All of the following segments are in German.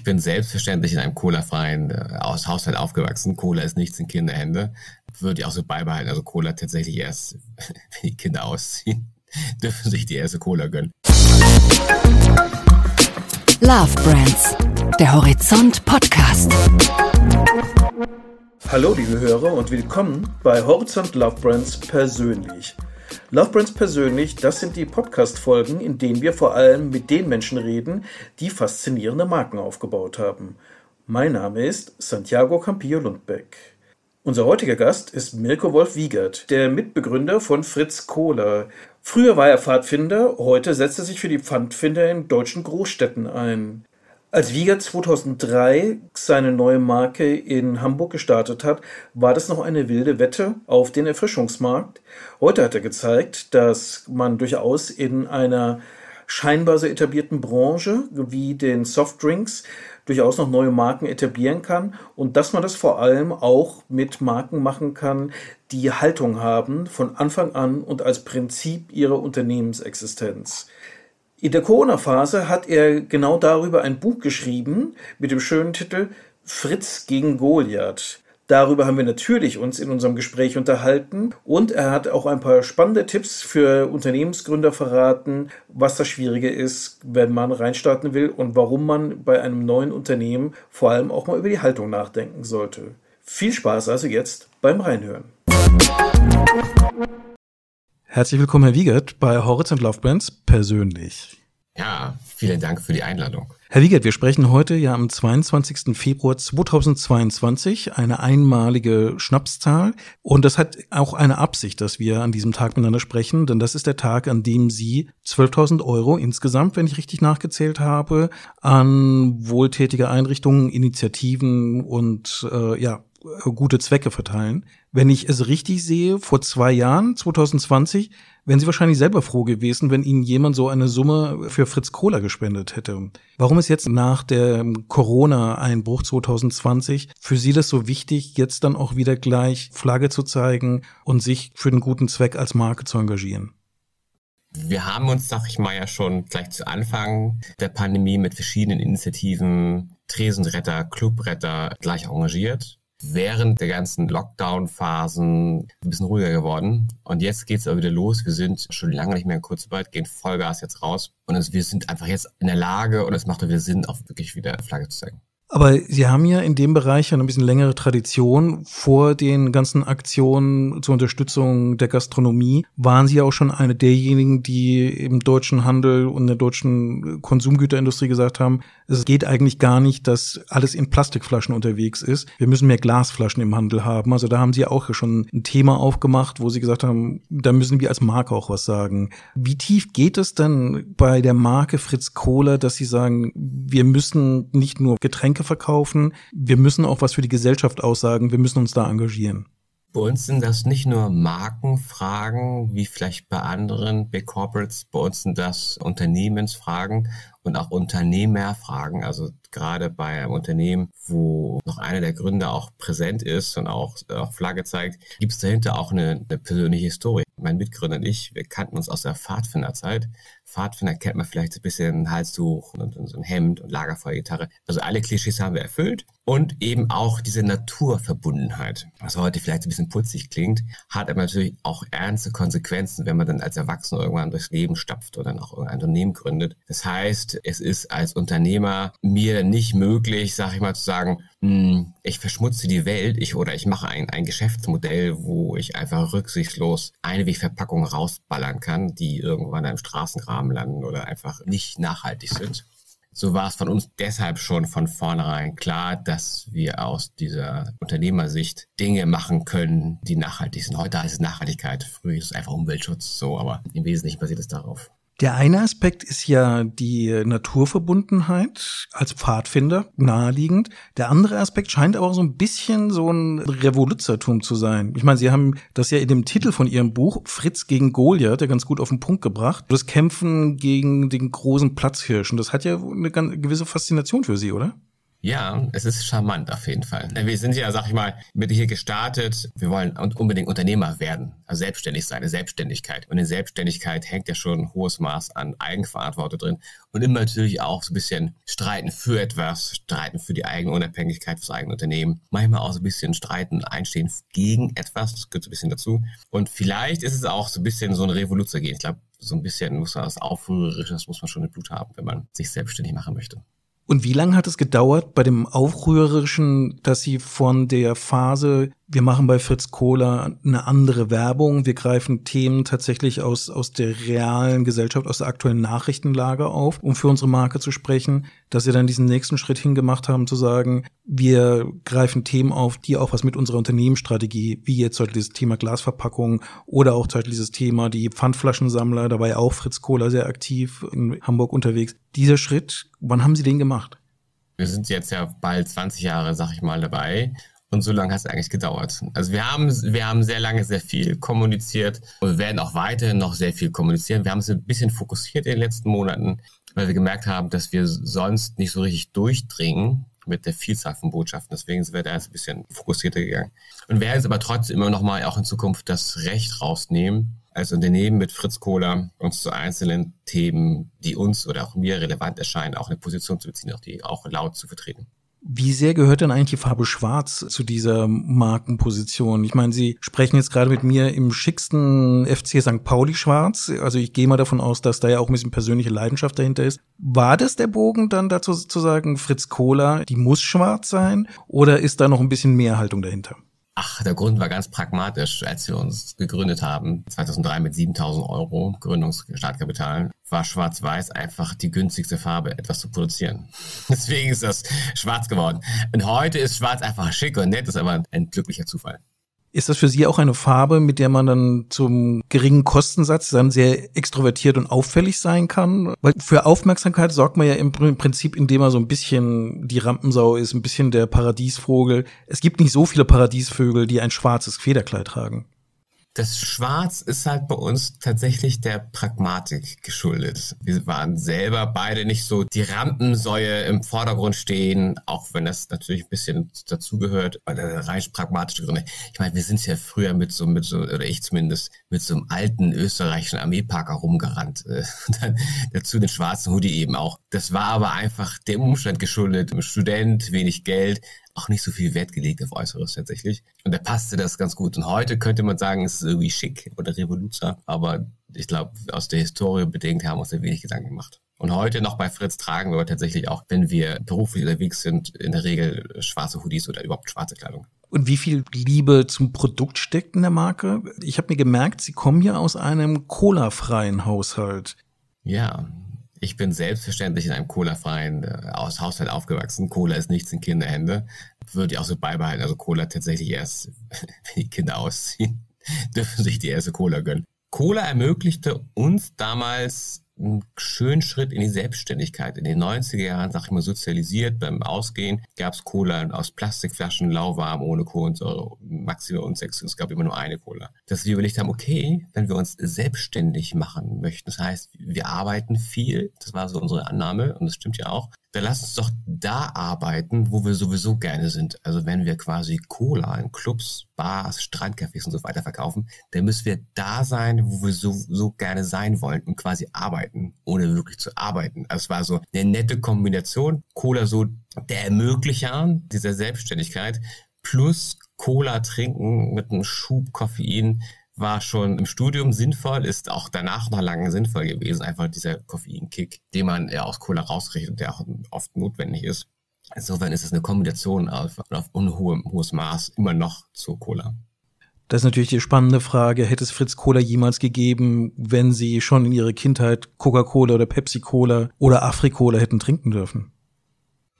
Ich bin selbstverständlich in einem colafreien äh, Haushalt aufgewachsen. Cola ist nichts in Kinderhände. Würde ich auch so beibehalten. Also Cola tatsächlich erst, wenn die Kinder ausziehen, dürfen sich die erste Cola gönnen. Love Brands, der Horizont Podcast. Hallo liebe Hörer und willkommen bei Horizont Love Brands persönlich. Love Brands persönlich, das sind die Podcast-Folgen, in denen wir vor allem mit den Menschen reden, die faszinierende Marken aufgebaut haben. Mein Name ist Santiago Campillo Lundbeck. Unser heutiger Gast ist Mirko Wolf Wiegert, der Mitbegründer von Fritz Kohler. Früher war er Pfadfinder, heute setzt er sich für die Pfandfinder in deutschen Großstädten ein. Als Wieger 2003 seine neue Marke in Hamburg gestartet hat, war das noch eine wilde Wette auf den Erfrischungsmarkt. Heute hat er gezeigt, dass man durchaus in einer scheinbar so etablierten Branche wie den Softdrinks durchaus noch neue Marken etablieren kann und dass man das vor allem auch mit Marken machen kann, die Haltung haben von Anfang an und als Prinzip ihrer Unternehmensexistenz. In der Corona-Phase hat er genau darüber ein Buch geschrieben mit dem schönen Titel Fritz gegen Goliath. Darüber haben wir natürlich uns in unserem Gespräch unterhalten und er hat auch ein paar spannende Tipps für Unternehmensgründer verraten, was das Schwierige ist, wenn man reinstarten will und warum man bei einem neuen Unternehmen vor allem auch mal über die Haltung nachdenken sollte. Viel Spaß also jetzt beim Reinhören. Herzlich willkommen, Herr Wiegert, bei Horizont Love Brands persönlich. Ja, vielen Dank für die Einladung. Herr Wiegert, wir sprechen heute ja am 22. Februar 2022, eine einmalige Schnapszahl. Und das hat auch eine Absicht, dass wir an diesem Tag miteinander sprechen, denn das ist der Tag, an dem Sie 12.000 Euro insgesamt, wenn ich richtig nachgezählt habe, an wohltätige Einrichtungen, Initiativen und äh, ja, gute Zwecke verteilen. Wenn ich es richtig sehe, vor zwei Jahren, 2020, wären Sie wahrscheinlich selber froh gewesen, wenn Ihnen jemand so eine Summe für Fritz Kohler gespendet hätte. Warum ist jetzt nach dem Corona-Einbruch 2020 für Sie das so wichtig, jetzt dann auch wieder gleich Flagge zu zeigen und sich für den guten Zweck als Marke zu engagieren? Wir haben uns, sag ich mal, ja schon gleich zu Anfang der Pandemie mit verschiedenen Initiativen, Tresenretter, Clubretter gleich engagiert während der ganzen Lockdown-Phasen ein bisschen ruhiger geworden. Und jetzt geht es aber wieder los. Wir sind schon lange nicht mehr in Kurzarbeit, gehen Vollgas jetzt raus. Und wir sind einfach jetzt in der Lage und es macht wieder Sinn, auch wirklich wieder Flagge zu zeigen. Aber Sie haben ja in dem Bereich eine bisschen längere Tradition. Vor den ganzen Aktionen zur Unterstützung der Gastronomie waren Sie ja auch schon eine derjenigen, die im deutschen Handel und der deutschen Konsumgüterindustrie gesagt haben, es geht eigentlich gar nicht, dass alles in Plastikflaschen unterwegs ist. Wir müssen mehr Glasflaschen im Handel haben. Also da haben Sie auch schon ein Thema aufgemacht, wo Sie gesagt haben, da müssen wir als Marke auch was sagen. Wie tief geht es denn bei der Marke Fritz Kohler, dass Sie sagen, wir müssen nicht nur Getränke Getränke verkaufen. Wir müssen auch was für die Gesellschaft aussagen. Wir müssen uns da engagieren. Bei uns sind das nicht nur Markenfragen, wie vielleicht bei anderen Big Corporates. Bei uns sind das Unternehmensfragen und auch Unternehmerfragen. Also gerade bei einem Unternehmen, wo noch einer der Gründer auch präsent ist und auch, auch Flagge zeigt, gibt es dahinter auch eine, eine persönliche Historie. Mein Mitgründer und ich, wir kannten uns aus der Pfadfinderzeit. Pfadfinder kennt man vielleicht ein bisschen Halstuch und, und so ein Hemd und Lagerfeuergitarre. Also alle Klischees haben wir erfüllt. Und eben auch diese Naturverbundenheit, was heute vielleicht ein bisschen putzig klingt, hat aber natürlich auch ernste Konsequenzen, wenn man dann als Erwachsener irgendwann durchs Leben stapft oder dann auch irgendein Unternehmen gründet. Das heißt, es ist als Unternehmer mir nicht möglich, sag ich mal, zu sagen, hm, ich verschmutze die Welt ich, oder ich mache ein, ein Geschäftsmodell, wo ich einfach rücksichtslos Einwegverpackungen rausballern kann, die irgendwann im Straßengraben landen oder einfach nicht nachhaltig sind so war es von uns deshalb schon von vornherein klar, dass wir aus dieser Unternehmersicht Dinge machen können, die nachhaltig sind. Heute heißt es Nachhaltigkeit, früher ist es einfach Umweltschutz, so, aber im Wesentlichen basiert es darauf. Der eine Aspekt ist ja die Naturverbundenheit als Pfadfinder, naheliegend. Der andere Aspekt scheint aber so ein bisschen so ein Revoluzertum zu sein. Ich meine, Sie haben das ja in dem Titel von Ihrem Buch Fritz gegen Goliath, der ganz gut auf den Punkt gebracht. Das Kämpfen gegen den großen Platzhirschen, das hat ja eine gewisse Faszination für Sie, oder? Ja, es ist charmant auf jeden Fall. Wir sind ja, sag ich mal, mit hier gestartet. Wir wollen unbedingt Unternehmer werden, also selbstständig sein, eine Selbstständigkeit. Und in Selbstständigkeit hängt ja schon ein hohes Maß an Eigenverantwortung drin und immer natürlich auch so ein bisschen streiten für etwas, streiten für die eigene Unabhängigkeit, fürs eigene Unternehmen. Manchmal auch so ein bisschen streiten, einstehen gegen etwas, das gehört so ein bisschen dazu. Und vielleicht ist es auch so ein bisschen so eine Revolution gehen. Ich glaube, so ein bisschen muss man das Aufrührerisches muss man schon im Blut haben, wenn man sich selbstständig machen möchte. Und wie lange hat es gedauert bei dem Aufrührerischen, dass Sie von der Phase, wir machen bei Fritz Kohler eine andere Werbung, wir greifen Themen tatsächlich aus, aus der realen Gesellschaft, aus der aktuellen Nachrichtenlage auf, um für unsere Marke zu sprechen, dass Sie dann diesen nächsten Schritt hingemacht haben, zu sagen, wir greifen Themen auf, die auch was mit unserer Unternehmensstrategie, wie jetzt Beispiel dieses Thema Glasverpackung oder auch Beispiel dieses Thema die Pfandflaschensammler, da war ja auch Fritz Kohler sehr aktiv in Hamburg unterwegs. Dieser Schritt, wann haben Sie den gemacht? Wir sind jetzt ja bald 20 Jahre, sag ich mal, dabei. Und so lange hat es eigentlich gedauert. Also wir haben, wir haben sehr lange sehr viel kommuniziert und wir werden auch weiterhin noch sehr viel kommunizieren. Wir haben es ein bisschen fokussiert in den letzten Monaten, weil wir gemerkt haben, dass wir sonst nicht so richtig durchdringen mit der Vielzahl von Botschaften. Deswegen sind wir da jetzt ein bisschen fokussierter gegangen. Und werden jetzt aber trotzdem immer noch mal auch in Zukunft das Recht rausnehmen, als Unternehmen mit Fritz Kohler uns zu einzelnen Themen, die uns oder auch mir relevant erscheinen, auch eine Position zu beziehen, auch die auch laut zu vertreten. Wie sehr gehört denn eigentlich die Farbe Schwarz zu dieser Markenposition? Ich meine, Sie sprechen jetzt gerade mit mir im schicksten FC St. Pauli Schwarz. Also ich gehe mal davon aus, dass da ja auch ein bisschen persönliche Leidenschaft dahinter ist. War das der Bogen dann dazu zu sagen, Fritz Kohler, die muss schwarz sein? Oder ist da noch ein bisschen mehr Haltung dahinter? Ach, der Grund war ganz pragmatisch. Als wir uns gegründet haben, 2003 mit 7000 Euro Gründungsstartkapital, war Schwarz-Weiß einfach die günstigste Farbe, etwas zu produzieren. Deswegen ist das schwarz geworden. Und heute ist Schwarz einfach schick und nett, ist aber ein glücklicher Zufall. Ist das für Sie auch eine Farbe, mit der man dann zum geringen Kostensatz dann sehr extrovertiert und auffällig sein kann? Weil für Aufmerksamkeit sorgt man ja im Prinzip, indem man so ein bisschen die Rampensau ist, ein bisschen der Paradiesvogel. Es gibt nicht so viele Paradiesvögel, die ein schwarzes Federkleid tragen. Das Schwarz ist halt bei uns tatsächlich der Pragmatik geschuldet. Wir waren selber beide nicht so die Rampensäue im Vordergrund stehen, auch wenn das natürlich ein bisschen dazugehört, rein pragmatische Gründe. Ich meine, wir sind ja früher mit so, mit so, oder ich zumindest, mit so einem alten österreichischen Armeeparker rumgerannt. Und dann dazu den schwarzen Hoodie eben auch. Das war aber einfach dem Umstand geschuldet. Student, wenig Geld, auch nicht so viel Wert gelegt auf Äußeres tatsächlich. Und da passte das ganz gut. Und heute könnte man sagen, es ist irgendwie schick oder Revoluzer. Aber ich glaube, aus der Historie bedingt haben wir uns da wenig Gedanken gemacht. Und heute noch bei Fritz tragen wir tatsächlich auch, wenn wir beruflich unterwegs sind, in der Regel schwarze Hoodies oder überhaupt schwarze Kleidung. Und wie viel Liebe zum Produkt steckt in der Marke? Ich habe mir gemerkt, Sie kommen ja aus einem colafreien Haushalt. Ja, ich bin selbstverständlich in einem Cola-freien äh, Haushalt aufgewachsen. Cola ist nichts in Kinderhände. Würde ich auch so beibehalten. Also Cola tatsächlich erst, wenn die Kinder ausziehen, dürfen sich die erste Cola gönnen. Cola ermöglichte uns damals einen schönen Schritt in die Selbstständigkeit. In den 90er Jahren, sag ich mal, sozialisiert. Beim Ausgehen gab es Cola aus Plastikflaschen, lauwarm, ohne Kohlensäure, maximal und sechs. Es gab immer nur eine Cola. Dass wir überlegt haben, okay, wenn wir uns selbstständig machen möchten, das heißt, wir arbeiten viel, das war so unsere Annahme und das stimmt ja auch, dann lass uns doch da arbeiten, wo wir sowieso gerne sind. Also wenn wir quasi Cola in Clubs, Bars, Strandcafés und so weiter verkaufen, dann müssen wir da sein, wo wir so, so gerne sein wollen und quasi arbeiten, ohne wirklich zu arbeiten. Also es war so eine nette Kombination. Cola so der Ermöglicher dieser Selbstständigkeit plus Cola trinken mit einem Schub Koffein, war schon im Studium sinnvoll, ist auch danach noch lange sinnvoll gewesen, einfach dieser Koffeinkick, den man ja aus Cola rauskriegt und der auch oft notwendig ist. Insofern ist es eine Kombination auf, auf unhohem hohes Maß immer noch zu Cola. Das ist natürlich die spannende Frage. Hätte es Fritz Cola jemals gegeben, wenn Sie schon in Ihrer Kindheit Coca-Cola oder Pepsi-Cola oder Afri-Cola hätten trinken dürfen?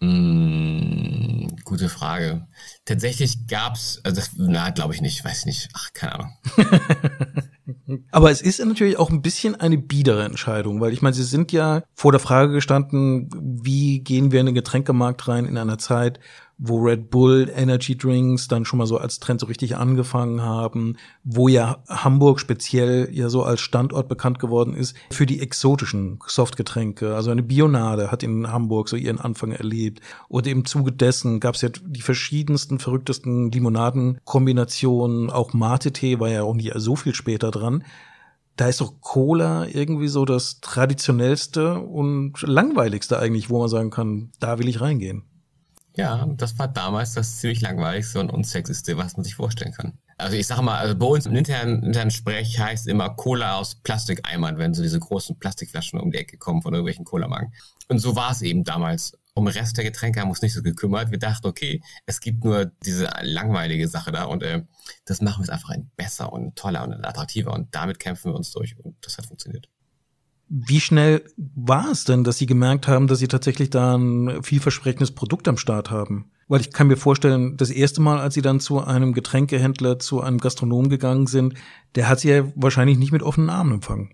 Mm, gute Frage. Tatsächlich gab's, also das, na, glaube ich nicht, weiß nicht, ach, keine Ahnung. Aber es ist natürlich auch ein bisschen eine biedere Entscheidung, weil ich meine, Sie sind ja vor der Frage gestanden, wie gehen wir in den Getränkemarkt rein in einer Zeit, wo Red Bull Energy Drinks dann schon mal so als Trend so richtig angefangen haben, wo ja Hamburg speziell ja so als Standort bekannt geworden ist für die exotischen Softgetränke. Also eine Bionade hat in Hamburg so ihren Anfang erlebt. Und im Zuge dessen gab es ja die verschiedensten, verrücktesten Limonadenkombinationen. Auch Mate-Tee war ja auch nicht so viel später dran da ist doch Cola irgendwie so das traditionellste und langweiligste eigentlich, wo man sagen kann, da will ich reingehen. Ja, das war damals das ziemlich langweiligste und unsexiste, was man sich vorstellen kann. Also ich sage mal, also bei uns im internen, internen Sprech heißt immer Cola aus Plastikeimern, wenn so diese großen Plastikflaschen um die Ecke kommen von irgendwelchen Cola-Magen. Und so war es eben damals. Um den Rest der Getränke haben wir uns nicht so gekümmert. Wir dachten, okay, es gibt nur diese langweilige Sache da und äh, das machen wir jetzt einfach ein besser und toller und attraktiver und damit kämpfen wir uns durch und das hat funktioniert. Wie schnell war es denn, dass Sie gemerkt haben, dass Sie tatsächlich da ein vielversprechendes Produkt am Start haben? Weil ich kann mir vorstellen, das erste Mal, als Sie dann zu einem Getränkehändler, zu einem Gastronom gegangen sind, der hat Sie ja wahrscheinlich nicht mit offenen Armen empfangen.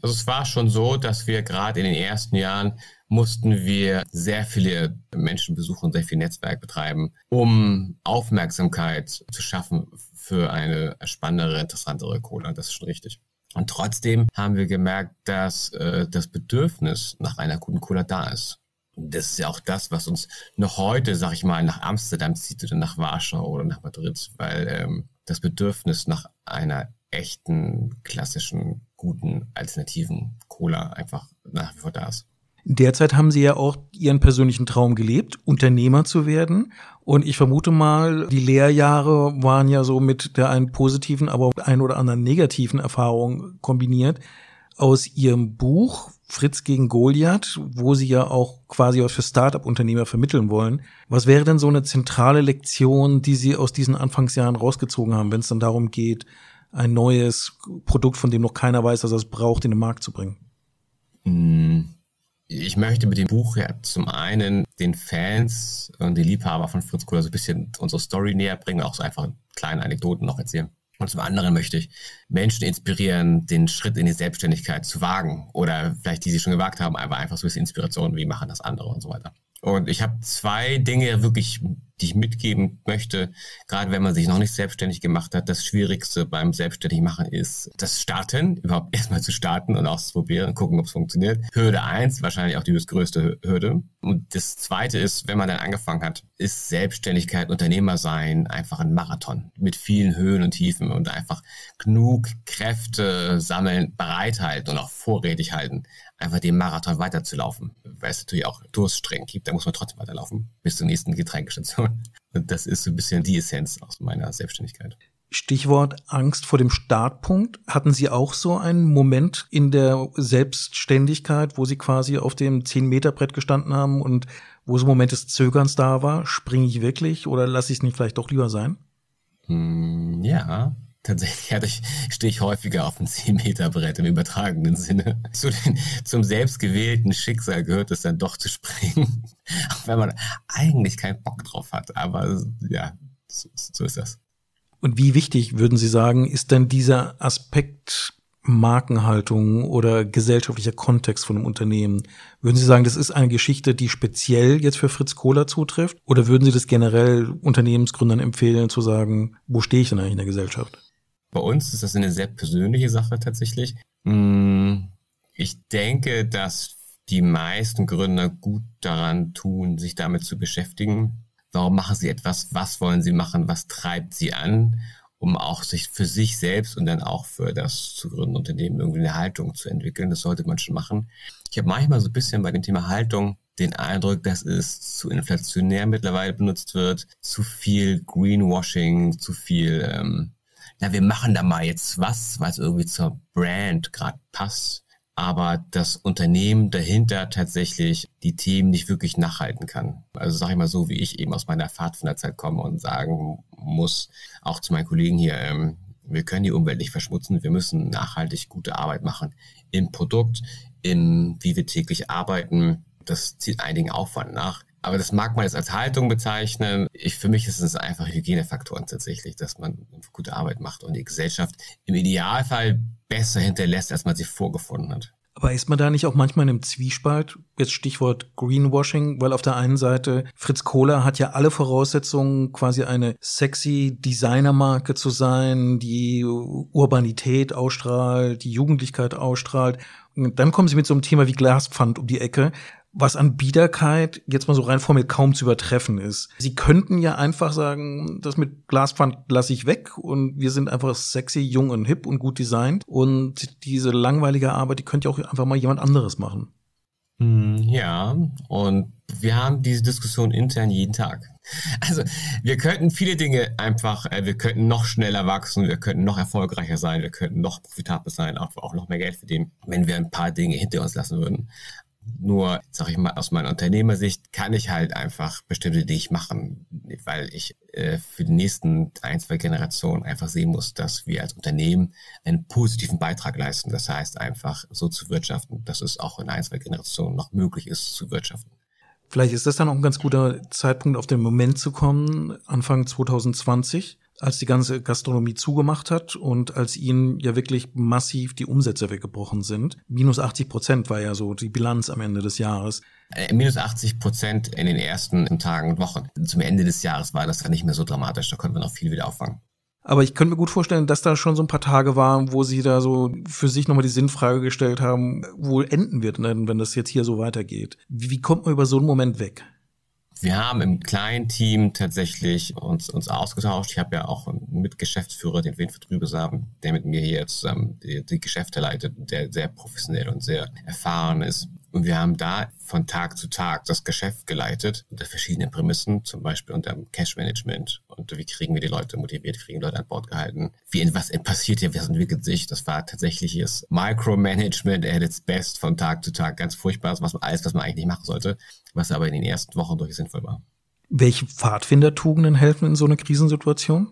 Also es war schon so, dass wir gerade in den ersten Jahren mussten wir sehr viele Menschen besuchen, sehr viel Netzwerk betreiben, um Aufmerksamkeit zu schaffen für eine spannendere, interessantere Cola. Das ist schon richtig. Und trotzdem haben wir gemerkt, dass äh, das Bedürfnis nach einer guten Cola da ist. Und das ist ja auch das, was uns noch heute, sag ich mal, nach Amsterdam zieht oder nach Warschau oder nach Madrid, weil ähm, das Bedürfnis nach einer echten, klassischen, guten, alternativen Cola einfach nach wie vor da ist. Derzeit haben Sie ja auch Ihren persönlichen Traum gelebt, Unternehmer zu werden. Und ich vermute mal, die Lehrjahre waren ja so mit der einen positiven, aber auch ein oder anderen negativen Erfahrung kombiniert. Aus Ihrem Buch Fritz gegen Goliath, wo Sie ja auch quasi was für Startup-Unternehmer vermitteln wollen. Was wäre denn so eine zentrale Lektion, die Sie aus diesen Anfangsjahren rausgezogen haben, wenn es dann darum geht, ein neues Produkt, von dem noch keiner weiß, dass er es braucht, in den Markt zu bringen? Mm ich möchte mit dem Buch ja zum einen den Fans und die Liebhaber von Fritz Kohler so ein bisschen unsere Story näher bringen, auch so einfach kleine Anekdoten noch erzählen. Und zum anderen möchte ich Menschen inspirieren, den Schritt in die Selbstständigkeit zu wagen. Oder vielleicht die, die schon gewagt haben, einfach so ein bisschen Inspiration, wie machen das andere und so weiter. Und ich habe zwei Dinge wirklich, die ich mitgeben möchte, gerade wenn man sich noch nicht selbstständig gemacht hat. Das Schwierigste beim Selbstständigmachen ist das Starten, überhaupt erstmal zu starten und auszuprobieren und gucken, ob es funktioniert. Hürde eins, wahrscheinlich auch die größte Hürde. Und das zweite ist, wenn man dann angefangen hat, ist Selbstständigkeit, Unternehmer sein einfach ein Marathon mit vielen Höhen und Tiefen und einfach genug Kräfte sammeln, bereithalten und auch vorrätig halten, einfach den Marathon weiterzulaufen, weil es natürlich auch Durststrecken gibt, da muss man trotzdem weiterlaufen bis zur nächsten Getränkestation. Und das ist so ein bisschen die Essenz aus meiner Selbstständigkeit. Stichwort Angst vor dem Startpunkt. Hatten Sie auch so einen Moment in der Selbstständigkeit, wo Sie quasi auf dem 10-Meter-Brett gestanden haben und wo so ein Moment des Zögerns da war? Springe ich wirklich oder lasse ich es nicht vielleicht doch lieber sein? Hm, ja, Tatsächlich hatte ich, stehe ich häufiger auf dem 10-Meter-Brett im übertragenen Sinne. Zu den, zum selbstgewählten Schicksal gehört es dann doch zu springen. Auch wenn man eigentlich keinen Bock drauf hat. Aber ja, so, so ist das. Und wie wichtig, würden Sie sagen, ist denn dieser Aspekt Markenhaltung oder gesellschaftlicher Kontext von einem Unternehmen? Würden Sie sagen, das ist eine Geschichte, die speziell jetzt für Fritz Kohler zutrifft? Oder würden Sie das generell Unternehmensgründern empfehlen, zu sagen, wo stehe ich denn eigentlich in der Gesellschaft? Bei uns ist das eine sehr persönliche Sache tatsächlich. Mm, ich denke, dass die meisten Gründer gut daran tun, sich damit zu beschäftigen. Warum machen sie etwas? Was wollen sie machen? Was treibt sie an? Um auch sich für sich selbst und dann auch für das zu gründende Unternehmen irgendwie eine Haltung zu entwickeln. Das sollte man schon machen. Ich habe manchmal so ein bisschen bei dem Thema Haltung den Eindruck, dass es zu inflationär mittlerweile benutzt wird, zu viel Greenwashing, zu viel ähm, na, wir machen da mal jetzt was, was irgendwie zur Brand gerade passt, aber das Unternehmen dahinter tatsächlich die Themen nicht wirklich nachhalten kann. Also sage ich mal so, wie ich eben aus meiner Pfadfinderzeit komme und sagen muss, auch zu meinen Kollegen hier, ähm, wir können die Umwelt nicht verschmutzen, wir müssen nachhaltig gute Arbeit machen im Produkt, im wie wir täglich arbeiten. Das zieht einigen Aufwand nach. Aber das mag man jetzt als Haltung bezeichnen. Ich, für mich ist es einfach Hygienefaktoren tatsächlich, dass man gute Arbeit macht und die Gesellschaft im Idealfall besser hinterlässt, als man sie vorgefunden hat. Aber ist man da nicht auch manchmal in einem Zwiespalt? Jetzt Stichwort Greenwashing, weil auf der einen Seite Fritz Kohler hat ja alle Voraussetzungen, quasi eine sexy Designermarke zu sein, die Urbanität ausstrahlt, die Jugendlichkeit ausstrahlt. Und dann kommen sie mit so einem Thema wie Glaspfand um die Ecke, was an Biederkeit jetzt mal so rein formell kaum zu übertreffen ist. Sie könnten ja einfach sagen, das mit Glaspfand lasse ich weg und wir sind einfach sexy, jung und hip und gut designt und diese langweilige Arbeit, die könnte ja auch einfach mal jemand anderes machen. Hm, ja, und wir haben diese Diskussion intern jeden Tag. Also wir könnten viele Dinge einfach, äh, wir könnten noch schneller wachsen, wir könnten noch erfolgreicher sein, wir könnten noch profitabel sein, auch, auch noch mehr Geld verdienen, wenn wir ein paar Dinge hinter uns lassen würden. Nur, sag ich mal, aus meiner Unternehmersicht kann ich halt einfach bestimmte Dinge machen, weil ich äh, für die nächsten ein, zwei Generationen einfach sehen muss, dass wir als Unternehmen einen positiven Beitrag leisten. Das heißt einfach so zu wirtschaften, dass es auch in ein, zwei Generationen noch möglich ist zu wirtschaften. Vielleicht ist das dann auch ein ganz guter Zeitpunkt, auf den Moment zu kommen, Anfang 2020 als die ganze Gastronomie zugemacht hat und als ihnen ja wirklich massiv die Umsätze weggebrochen sind. Minus 80 Prozent war ja so die Bilanz am Ende des Jahres. Äh, minus 80 Prozent in den ersten Tagen und Wochen. Zum Ende des Jahres war das dann nicht mehr so dramatisch. Da konnten wir noch viel wieder auffangen. Aber ich könnte mir gut vorstellen, dass da schon so ein paar Tage waren, wo sie da so für sich nochmal die Sinnfrage gestellt haben, wo enden wir denn, wenn das jetzt hier so weitergeht? Wie kommt man über so einen Moment weg? Wir haben im kleinen Team tatsächlich uns, uns ausgetauscht. Ich habe ja auch einen Mitgeschäftsführer, den Winfried Rübesamen, der mit mir hier zusammen die, die Geschäfte leitet, der sehr professionell und sehr erfahren ist. Und wir haben da von Tag zu Tag das Geschäft geleitet unter verschiedenen Prämissen, zum Beispiel unter Cash Management und wie kriegen wir die Leute motiviert, kriegen Leute an Bord gehalten, wie was passiert hier, was entwickelt sich. Das war tatsächliches Micromanagement at its best von Tag zu Tag, ganz furchtbar, was alles, was man eigentlich nicht machen sollte, was aber in den ersten Wochen durchaus sinnvoll war. Welche Pfadfindertugenden helfen in so einer Krisensituation?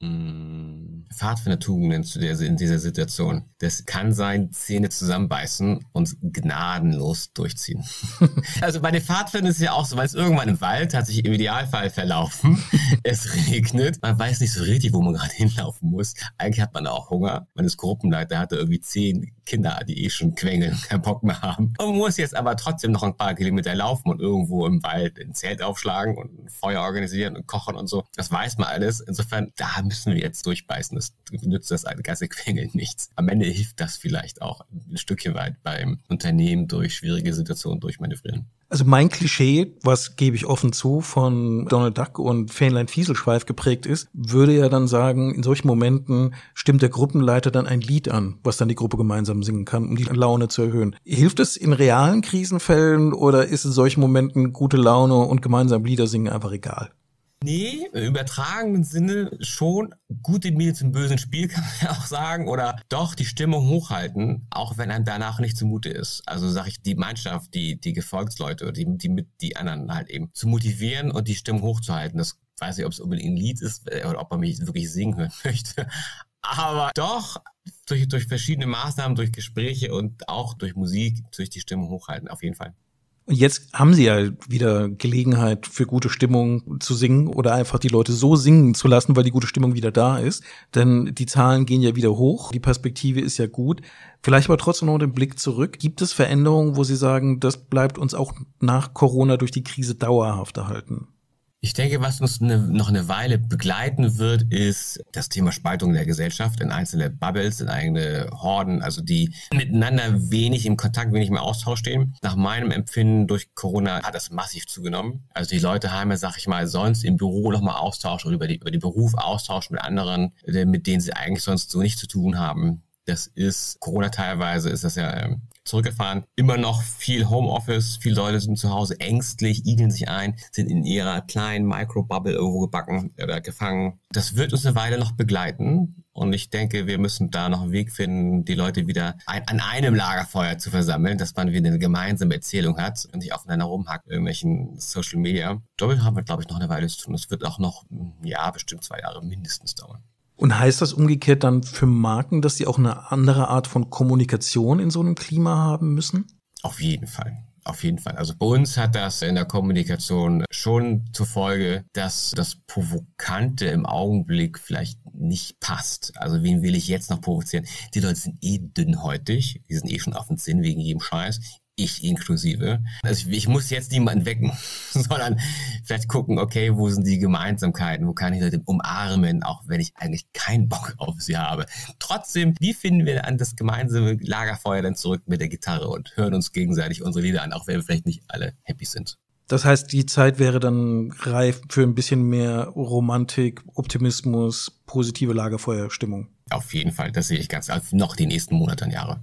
Hm, Pfadfindertugenden zu der, in dieser Situation. Das kann sein, Zähne zusammenbeißen und gnadenlos durchziehen. also bei den Pfadfindern ist es ja auch so, weil es irgendwann im Wald hat sich im Idealfall verlaufen. es regnet. Man weiß nicht so richtig, wo man gerade hinlaufen muss. Eigentlich hat man auch Hunger. Man ist Gruppenleiter, hatte irgendwie zehn Kinder, die eh schon quengeln und keinen Bock mehr haben. Man muss jetzt aber trotzdem noch ein paar Kilometer laufen und irgendwo im Wald ein Zelt aufschlagen und ein Feuer organisieren und kochen und so. Das weiß man alles. Insofern, da müssen wir jetzt durchbeißen. Das nützt das ganze Quengeln nichts. Am Ende hilft das vielleicht auch ein Stückchen weit beim Unternehmen durch schwierige Situationen durchmanövrieren. Also mein Klischee, was gebe ich offen zu, von Donald Duck und Fähnlein Fieselschweif geprägt ist, würde ja dann sagen, in solchen Momenten stimmt der Gruppenleiter dann ein Lied an, was dann die Gruppe gemeinsam singen kann, um die Laune zu erhöhen. Hilft es in realen Krisenfällen oder ist in solchen Momenten gute Laune und gemeinsam Lieder singen einfach egal? Nee, im übertragenen Sinne schon gute Miene zum bösen Spiel, kann man ja auch sagen. Oder doch die Stimmung hochhalten, auch wenn einem danach nicht zumute ist. Also sage ich, die Mannschaft, die, die Gefolgsleute, die, die mit die anderen halt eben zu motivieren und die Stimmung hochzuhalten. Das weiß ich, ob es unbedingt ein Lied ist äh, oder ob man mich wirklich singen hören möchte. Aber doch durch, durch verschiedene Maßnahmen, durch Gespräche und auch durch Musik, durch die Stimmung hochhalten, auf jeden Fall. Und jetzt haben sie ja wieder Gelegenheit für gute Stimmung zu singen oder einfach die Leute so singen zu lassen, weil die gute Stimmung wieder da ist. Denn die Zahlen gehen ja wieder hoch, die Perspektive ist ja gut. Vielleicht aber trotzdem noch den Blick zurück. Gibt es Veränderungen, wo Sie sagen, das bleibt uns auch nach Corona durch die Krise dauerhaft erhalten? Ich denke, was uns eine, noch eine Weile begleiten wird, ist das Thema Spaltung der Gesellschaft in einzelne Bubbles, in eigene Horden, also die miteinander wenig im Kontakt, wenig im Austausch stehen. Nach meinem Empfinden durch Corona hat das massiv zugenommen. Also die Leute haben ja, sag ich mal, sonst im Büro nochmal Austausch oder über, die, über den Beruf Austausch mit anderen, äh, mit denen sie eigentlich sonst so nichts zu tun haben. Das ist Corona teilweise, ist das ja ähm, zurückgefahren. Immer noch viel Homeoffice, viele Leute sind zu Hause ängstlich, igeln sich ein, sind in ihrer kleinen Microbubble irgendwo gebacken oder gefangen. Das wird uns eine Weile noch begleiten. Und ich denke, wir müssen da noch einen Weg finden, die Leute wieder ein, an einem Lagerfeuer zu versammeln, dass man wieder eine gemeinsame Erzählung hat und nicht aufeinander rumhackt, irgendwelchen Social Media. Damit haben wir, glaube ich, noch eine Weile zu tun. Das wird auch noch, ja, bestimmt zwei Jahre mindestens dauern. Und heißt das umgekehrt dann für Marken, dass sie auch eine andere Art von Kommunikation in so einem Klima haben müssen? Auf jeden Fall. Auf jeden Fall. Also bei uns hat das in der Kommunikation schon zur Folge, dass das Provokante im Augenblick vielleicht nicht passt. Also wen will ich jetzt noch provozieren? Die Leute sind eh dünnhäutig, die sind eh schon auf den Sinn wegen jedem Scheiß ich inklusive. Also ich, ich muss jetzt niemanden wecken, sondern vielleicht gucken, okay, wo sind die Gemeinsamkeiten, wo kann ich Leute umarmen, auch wenn ich eigentlich keinen Bock auf sie habe. Trotzdem, wie finden wir an das gemeinsame Lagerfeuer dann zurück mit der Gitarre und hören uns gegenseitig unsere Lieder an, auch wenn wir vielleicht nicht alle happy sind. Das heißt, die Zeit wäre dann reif für ein bisschen mehr Romantik, Optimismus, positive Lagerfeuerstimmung. Auf jeden Fall, das sehe ich ganz, noch die nächsten Monate und Jahre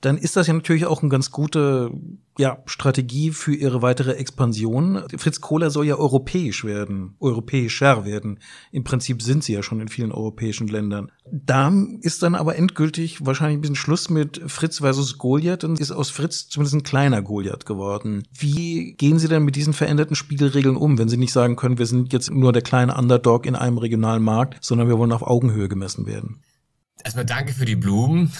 dann ist das ja natürlich auch eine ganz gute ja, Strategie für ihre weitere Expansion. Fritz Kohler soll ja europäisch werden, europäischer werden. Im Prinzip sind sie ja schon in vielen europäischen Ländern. Da ist dann aber endgültig wahrscheinlich ein bisschen Schluss mit Fritz versus Goliath und ist aus Fritz zumindest ein kleiner Goliath geworden. Wie gehen Sie denn mit diesen veränderten Spielregeln um, wenn Sie nicht sagen können, wir sind jetzt nur der kleine Underdog in einem regionalen Markt, sondern wir wollen auf Augenhöhe gemessen werden? Erstmal danke für die Blumen.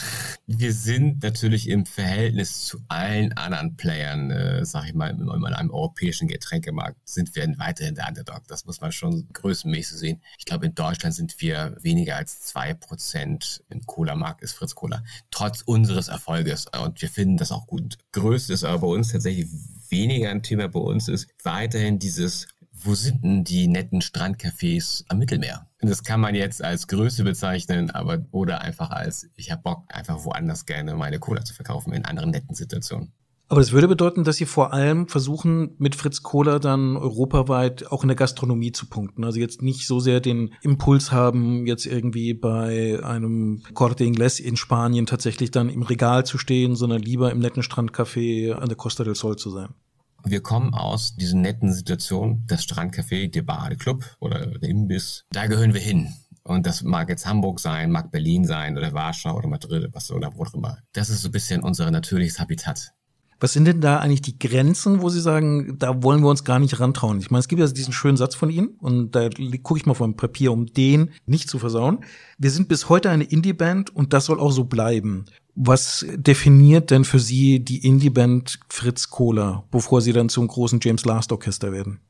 Wir sind natürlich im Verhältnis zu allen anderen Playern, äh, sag ich mal, in, in einem europäischen Getränkemarkt, sind wir weiterhin der Underdog. Das muss man schon größenmäßig sehen. Ich glaube, in Deutschland sind wir weniger als zwei Prozent im Cola-Markt ist Fritz Cola. Trotz unseres Erfolges. Und wir finden das auch gut. Größte ist aber bei uns tatsächlich weniger ein Thema bei uns ist weiterhin dieses wo sind denn die netten Strandcafés am Mittelmeer? Das kann man jetzt als Größe bezeichnen, aber oder einfach als, ich habe Bock, einfach woanders gerne meine Cola zu verkaufen in anderen netten Situationen. Aber das würde bedeuten, dass Sie vor allem versuchen, mit Fritz Kohler dann europaweit auch in der Gastronomie zu punkten. Also jetzt nicht so sehr den Impuls haben, jetzt irgendwie bei einem Corte Inglés in Spanien tatsächlich dann im Regal zu stehen, sondern lieber im netten Strandcafé an der Costa del Sol zu sein. Wir kommen aus diesen netten Situationen, das Strandcafé, der Badeclub oder der Imbiss. Da gehören wir hin. Und das mag jetzt Hamburg sein, mag Berlin sein oder Warschau oder Madrid was oder wo auch immer. Das ist so ein bisschen unser natürliches Habitat. Was sind denn da eigentlich die Grenzen, wo Sie sagen, da wollen wir uns gar nicht rantrauen? Ich meine, es gibt ja diesen schönen Satz von Ihnen und da gucke ich mal vom Papier, um den nicht zu versauen. Wir sind bis heute eine Indie-Band und das soll auch so bleiben. Was definiert denn für Sie die Indie-Band Fritz Kohler, bevor Sie dann zum großen James Last Orchester werden?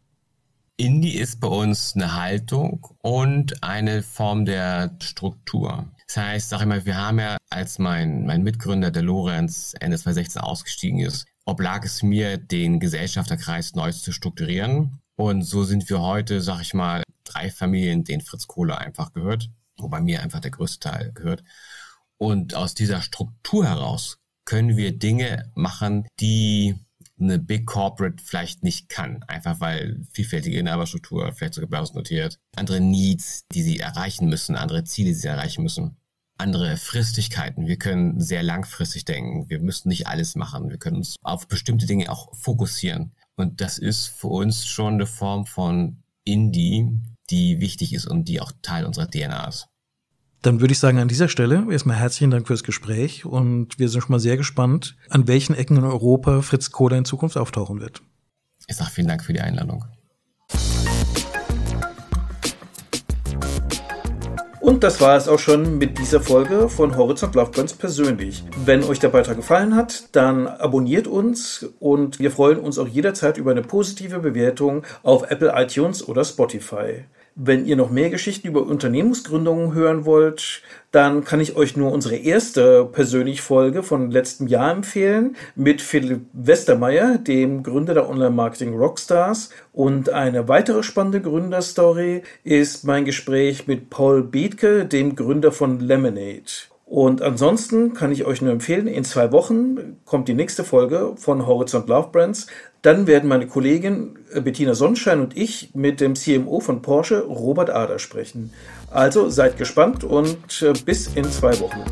Indie ist bei uns eine Haltung und eine Form der Struktur. Das heißt, sag ich mal, wir haben ja, als mein, mein Mitgründer, der Lorenz, Ende 2016 ausgestiegen ist, oblag es mir, den Gesellschafterkreis neu zu strukturieren. Und so sind wir heute, sag ich mal, drei Familien, denen Fritz Kohler einfach gehört, wobei mir einfach der größte Teil gehört. Und aus dieser Struktur heraus können wir Dinge machen, die eine Big Corporate vielleicht nicht kann. Einfach weil vielfältige Inhaberstruktur, vielleicht sogar börsennotiert, andere Needs, die sie erreichen müssen, andere Ziele, die sie erreichen müssen, andere Fristigkeiten. Wir können sehr langfristig denken. Wir müssen nicht alles machen. Wir können uns auf bestimmte Dinge auch fokussieren. Und das ist für uns schon eine Form von Indie, die wichtig ist und die auch Teil unserer DNA ist. Dann würde ich sagen, an dieser Stelle erstmal herzlichen Dank fürs Gespräch und wir sind schon mal sehr gespannt, an welchen Ecken in Europa Fritz Kohler in Zukunft auftauchen wird. Ich sage vielen Dank für die Einladung. Und das war es auch schon mit dieser Folge von Horizont Lovebrands persönlich. Wenn euch der Beitrag gefallen hat, dann abonniert uns und wir freuen uns auch jederzeit über eine positive Bewertung auf Apple iTunes oder Spotify. Wenn ihr noch mehr Geschichten über Unternehmensgründungen hören wollt, dann kann ich euch nur unsere erste persönlich Folge von letztem Jahr empfehlen mit Philipp Westermeier, dem Gründer der Online-Marketing Rockstars. Und eine weitere spannende Gründerstory ist mein Gespräch mit Paul Bethke, dem Gründer von Lemonade. Und ansonsten kann ich euch nur empfehlen, in zwei Wochen kommt die nächste Folge von Horizont Love Brands. Dann werden meine Kollegin äh, Bettina Sonnenschein und ich mit dem CMO von Porsche, Robert Ader, sprechen. Also seid gespannt und äh, bis in zwei Wochen.